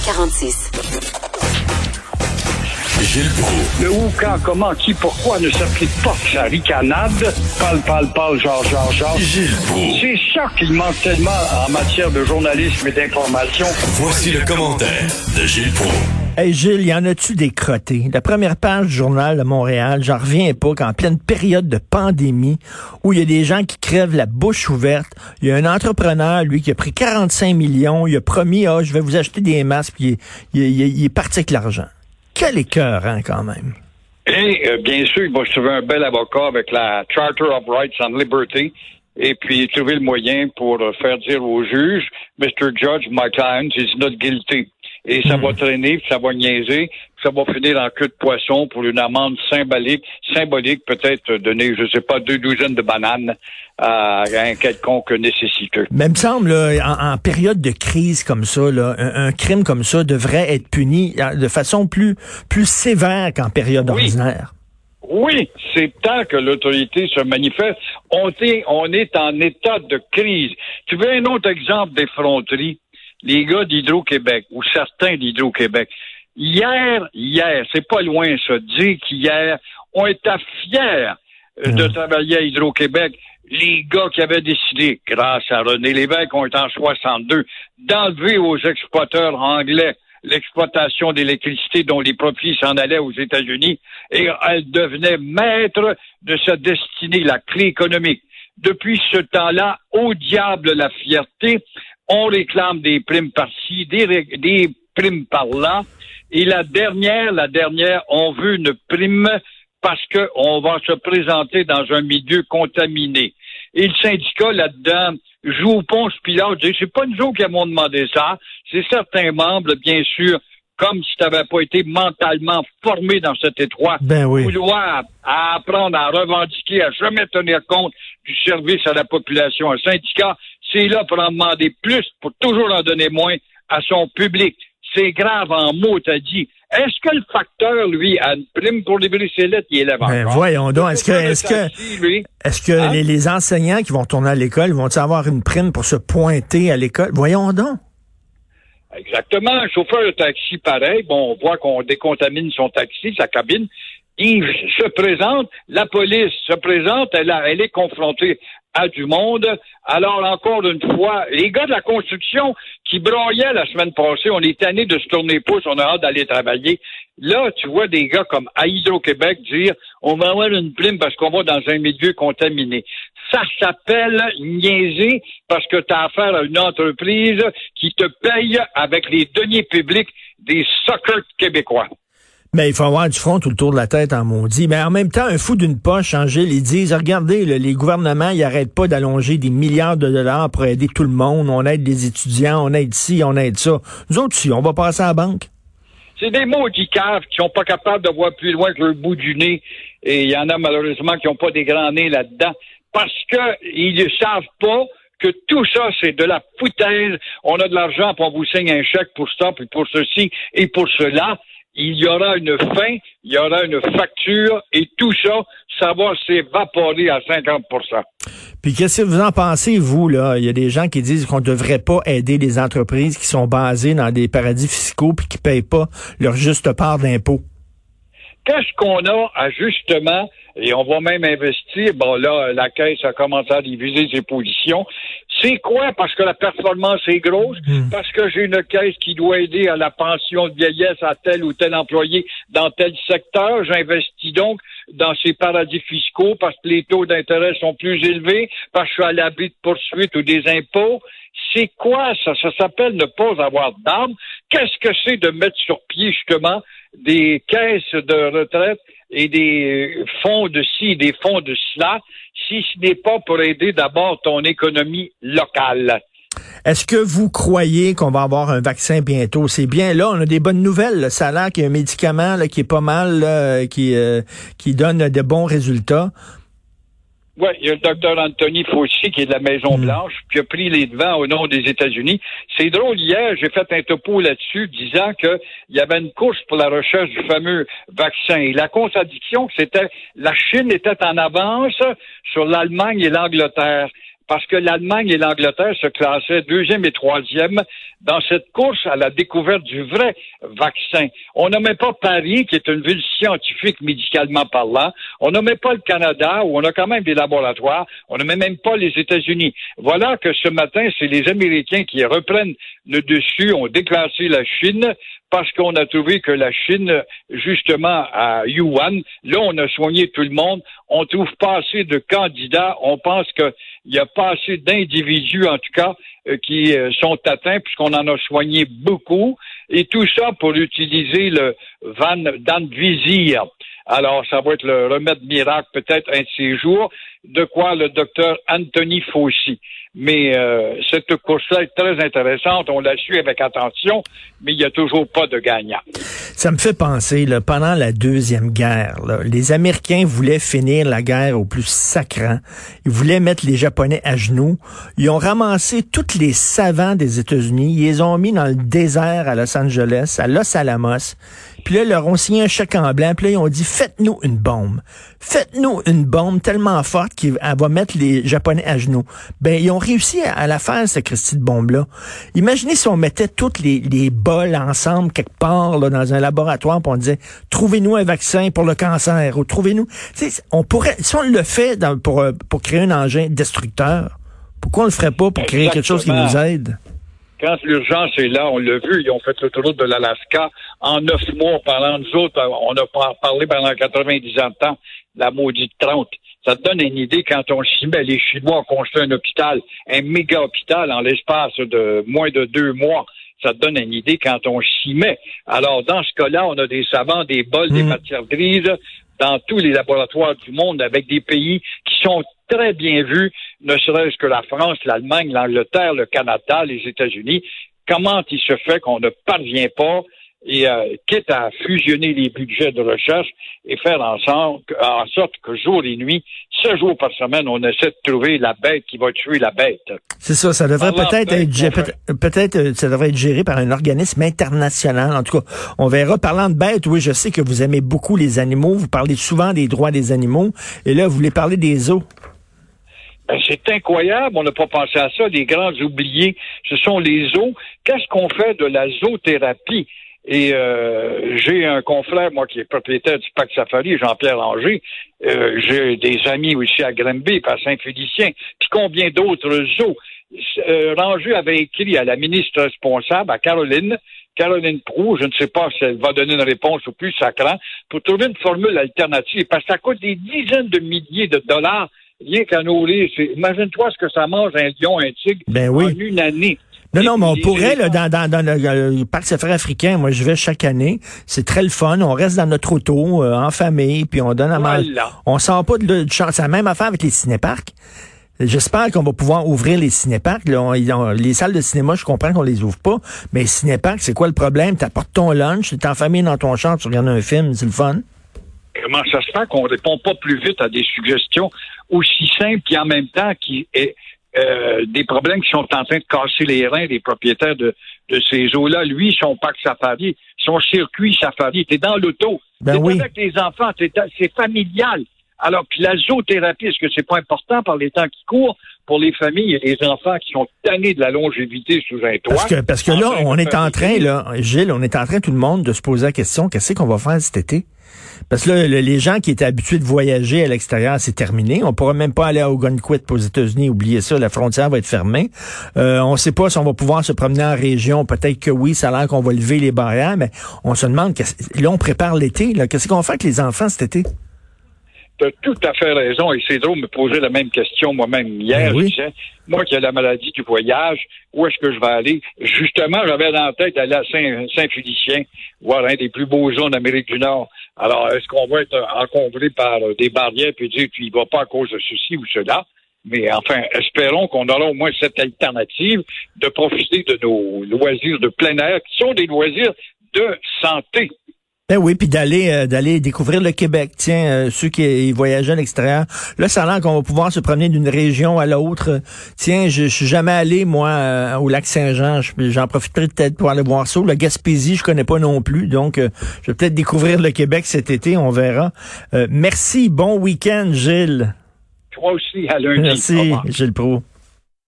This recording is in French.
346. Gilles Proulx. Le où, quand, comment, qui, pourquoi ne s'applique pas sa ricanade? Parle, parle, parle, genre, genre, genre. Gilles Proulx. C'est ça qu'il manque tellement en matière de journalisme et d'information. Voici le commentaire de Gilles Proulx. Hey Gilles, y en a-tu des crottés? La première page du journal de Montréal, j'en reviens pas qu'en pleine période de pandémie, où il y a des gens qui crèvent la bouche ouverte, il y a un entrepreneur, lui, qui a pris 45 millions, il a promis, ah, je vais vous acheter des masques, puis il, est parti avec l'argent. Quel écœur, hein, quand même. Et euh, bien sûr, il va se trouver un bel avocat avec la Charter of Rights and Liberty et puis trouver le moyen pour euh, faire dire au juge, Mr. Judge, my client is not guilty. Et ça va traîner, puis ça va niaiser, puis ça va finir en queue de poisson pour une amende symbolique, symbolique peut-être donner, je sais pas, deux douzaines de bananes à un quelconque nécessiteux. Mais il me semble, là, en, en période de crise comme ça, là, un, un crime comme ça devrait être puni euh, de façon plus, plus sévère qu'en période Oui. ordinaire. Oui, c'est temps que l'autorité se manifeste. On est, on est en état de crise. Tu veux un autre exemple d'effronterie? Les gars d'Hydro-Québec, ou certains d'Hydro-Québec. Hier, hier, c'est pas loin ça, dire qu'hier, on était fiers euh, de Mm. travailler à Hydro-Québec. Les gars qui avaient décidé, grâce à René Lévesque, on est en 62, d'enlever aux exploiteurs anglais l'exploitation d'électricité dont les profits s'en allaient aux États-Unis et elle devenait maître de sa destinée, la clé économique. Depuis ce temps-là, au diable la fierté, on réclame des primes par-ci, des, primes par-là. Et la dernière, la dernière, on veut une prime parce qu'on va se présenter dans un milieu contaminé. Et le syndicat, là-dedans, joue au Ponce Pilate, dit, c'est pas nous autres qui avons demandé ça, c'est certains membres, bien sûr, comme si tu n'avais pas été mentalement formé dans cet étroit Ben oui. vouloir à apprendre à revendiquer, à jamais tenir compte du service à la population. Un syndicat, c'est là pour en demander plus, pour toujours en donner moins à son public. C'est grave en mots, t'as dit. Est-ce que le facteur, lui, a une prime pour libérer ses lettres? Il élève Ben encore? voyons donc, est-ce que, est-ce que, est-ce Hein? les, les enseignants qui vont tourner à l'école vont-ils avoir une prime pour se pointer à l'école? Voyons donc. Exactement. Un chauffeur de taxi, pareil. Bon, on voit qu'on décontamine son taxi, sa cabine. Il se présente, la police se présente, elle, a- elle est confrontée à du monde. Alors, encore une fois, les gars de la construction qui braillaient la semaine passée, on est tanné de se tourner les pouces, on a hâte d'aller travailler. Là, tu vois des gars comme à Hydro-Québec dire on va avoir une prime parce qu'on va dans un milieu contaminé. Ça s'appelle niaiser parce que tu as affaire à une entreprise qui te paye avec les deniers publics des suckers québécois. Mais il faut avoir du front tout le tour de la tête en maudit. Mais en même temps, un fou d'une poche, Angèle, ils disent, regardez, là, les gouvernements, ils arrêtent pas d'allonger des milliards de dollars pour aider tout le monde. On aide les étudiants, on aide ci, on aide ça. Nous autres, si, on va passer à la banque. C'est des maudits caves qui sont pas capables de voir plus loin que le bout du nez. Et il y en a malheureusement qui n'ont pas des grands nez là-dedans. Parce qu'ils ne savent pas que tout ça, c'est de la foutaise. On a de l'argent, puis on vous signe un chèque pour ça, puis pour ceci et pour cela. Il y aura une fin, il y aura une facture, et tout ça, ça va s'évaporer à 50% Puis qu'est-ce que vous en pensez, vous, là? Il y a des gens qui disent qu'on ne devrait pas aider les entreprises qui sont basées dans des paradis fiscaux puis qui ne payent pas leur juste part d'impôts. Qu'est-ce qu'on a à justement, et on va même investir, bon là, la Caisse a commencé à diviser ses positions. C'est quoi? Parce que la performance est grosse, parce que j'ai une caisse qui doit aider à la pension de vieillesse à tel ou tel employé dans tel secteur. J'investis donc dans ces paradis fiscaux parce que les taux d'intérêt sont plus élevés, parce que je suis à l'abri de poursuites ou des impôts. C'est quoi? Ça? Ça s'appelle ne pas avoir d'armes. Qu'est-ce que c'est de mettre sur pied justement des caisses de retraite et des fonds de ci des fonds de cela, si ce n'est pas pour aider d'abord ton économie locale? Est-ce que vous croyez qu'on va avoir un vaccin bientôt? C'est bien. Là, on a des bonnes nouvelles. l'air qu'il y a un médicament là, qui est pas mal, qui, euh, qui donne de bons résultats. Oui, il y a le docteur Anthony Fauci qui est de la Maison-Blanche, qui a pris les devants au nom des États-Unis. C'est drôle, hier, j'ai fait un topo là-dessus disant qu'il y avait une course pour la recherche du fameux vaccin. Et la contradiction, c'était la Chine était en avance sur l'Allemagne et l'Angleterre. Parce que l'Allemagne et l'Angleterre se classaient deuxième et troisième dans cette course à la découverte du vrai vaccin. On nommait pas Paris, qui est une ville scientifique médicalement parlant. On nommait pas le Canada, où on a quand même des laboratoires. On nommait même pas les États-Unis. Voilà que ce matin, c'est les Américains qui reprennent le dessus, ont déclassé la Chine parce qu'on a trouvé que la Chine, justement à Yuan, là, on a soigné tout le monde. On trouve pas assez de candidats. On pense qu'il y a pas assez d'individus, en tout cas, euh, qui euh, sont atteints, puisqu'on en a soigné beaucoup. Et tout ça pour utiliser le Van Danvizir. Alors, ça va être le remède miracle, peut-être un de ces jours, de quoi le docteur Anthony Fauci. Mais euh, cette course-là est très intéressante. On la suit avec attention, mais il n'y a toujours pas de gagnant. Ça me fait penser, là, pendant la Deuxième Guerre, les Américains voulaient finir la guerre au plus sacrant. Ils voulaient mettre les Japonais à genoux. Ils ont ramassé tous les savants des États-Unis. Ils les ont mis dans le désert à Los Angeles, à Los Alamos. Puis là, ils leur ont signé un chèque en blanc. Puis là, ils ont dit, faites-nous une bombe. Faites-nous une bombe tellement forte qu'elle va mettre les Japonais à genoux. Ben, ils ont réussi à, la faire, cette Christie de bombe-là. Imaginez si on mettait toutes les, les bols ensemble quelque part là, dans un laboratoire, puis on disait trouvez-nous un vaccin pour le cancer ou trouvez-nous. On pourrait, si on le fait pour, euh, pour créer un engin destructeur, pourquoi on le ferait pas pour créer quelque chose qui nous aide? Quand l'urgence est là, on l'a vu, ils ont fait le tour de l'Alaska en neuf mois. Pendant nous autres, on a parlé pendant 90 ans de temps, la maudite 30. Ça te donne une idée quand on s'y met. Les Chinois ont construit un hôpital, un méga hôpital en l'espace de moins de deux mois. Ça te donne une idée quand on s'y met. Alors, dans ce cas-là, on a des savants, des bols, des mmh. matières grises dans tous les laboratoires du monde avec des pays qui sont très bien vus, ne serait-ce que la France, l'Allemagne, l'Angleterre, le Canada, les États-Unis. Comment il se fait qu'on ne parvient pas et euh, quitte à fusionner les budgets de recherche et faire en sorte, en sorte que jour et nuit, ce jour par semaine, on essaie de trouver la bête qui va tuer la bête. C'est ça, ça devrait peut-être être, peut-être euh, ça devrait être géré par un organisme international. En tout cas, on verra. Parlant de bêtes, oui, je sais que vous aimez beaucoup les animaux. Vous parlez souvent des droits des animaux. Et là, vous voulez parler des eaux. Ben, c'est incroyable, on n'a pas pensé à ça. Les grands oubliés, ce sont les eaux. Qu'est-ce qu'on fait de la zoothérapie? Et euh, j'ai un confrère, moi, qui est propriétaire du Parc Safari, Jean-Pierre Langer. Euh, j'ai des amis aussi à Granby, à Saint-Félicien. Puis combien d'autres zoos? Euh, avait écrit à la ministre responsable, à Caroline, Caroline Proux, je ne sais pas si elle va donner une réponse au plus sacrant, pour trouver une formule alternative, parce que ça coûte des dizaines de milliers de dollars rien qu'à nourrir. Imagine-toi ce que ça mange un lion, un tigre ben en une année. Non, non, mais on pourrait, là, dans, dans, dans le, parc safari africain, moi je vais chaque année, c'est très le fun, on reste dans notre auto, euh, en famille, puis on donne à manger. On sort pas de, de, C'est la même affaire avec les cinéparcs. J'espère qu'on va pouvoir ouvrir les cinéparcs. les salles de cinéma, je comprends qu'on les ouvre pas, mais les cinéparcs, c'est quoi le problème? Tu apportes ton lunch, tu es en famille dans ton champ, tu regardes un film, c'est le fun. Comment ça se fait qu'on répond pas plus vite à des suggestions? Aussi simples et en même temps qui est euh, des problèmes qui sont en train de casser les reins des propriétaires de, de ces eaux-là. Lui, son parc safari, son circuit safari, t'es dans l'auto. Ben t'es avec les enfants, c'est familial. Alors, puis la zoothérapie, est-ce que c'est pas important par les temps qui courent pour les familles et les enfants qui sont tannés de la longévité sous un toit? Parce que, parce que là, on est en train, là, Gilles, on est en train, tout le monde, de se poser la question, qu'est-ce qu'on va faire cet été? Parce que là, les gens qui étaient habitués de voyager à l'extérieur, c'est terminé. On pourra même pas aller à Ogunquit aux États-Unis. Oubliez ça, la frontière va être fermée. Euh, on ne sait pas si on va pouvoir se promener en région. Peut-être que oui, ça a l'air qu'on va lever les barrières, mais on se demande, là, on prépare l'été. Qu'est-ce qu'on fait avec les enfants cet été? Tu as tout à fait raison. Et c'est drôle de me poser la même question moi-même hier. Ben moi qui ai la maladie du voyage, où est-ce que je vais aller? Justement, j'avais dans la tête d'aller à Saint-Félicien, voir un des plus beaux zones d'Amérique du Nord. Alors, est-ce qu'on va être encombré par des barrières puis dire tu y vas pas à cause de ceci ou cela? Mais enfin, espérons qu'on aura au moins cette alternative de profiter de nos loisirs de plein air, qui sont des loisirs de santé. Ben oui, puis d'aller euh, d'aller découvrir le Québec. Tiens, euh, ceux qui voyagent à l'extérieur. Là, ça a l'air qu'on va pouvoir se promener d'une région à l'autre. Tiens, je, suis jamais allé moi euh, au lac Saint-Jean. J'en profiterai peut-être pour aller voir ça. La Gaspésie, je connais pas non plus. Donc, je vais peut-être découvrir le Québec cet été. On verra. merci. Bon week-end, Gilles. Toi aussi, à lundi. Merci, Gilles Pro.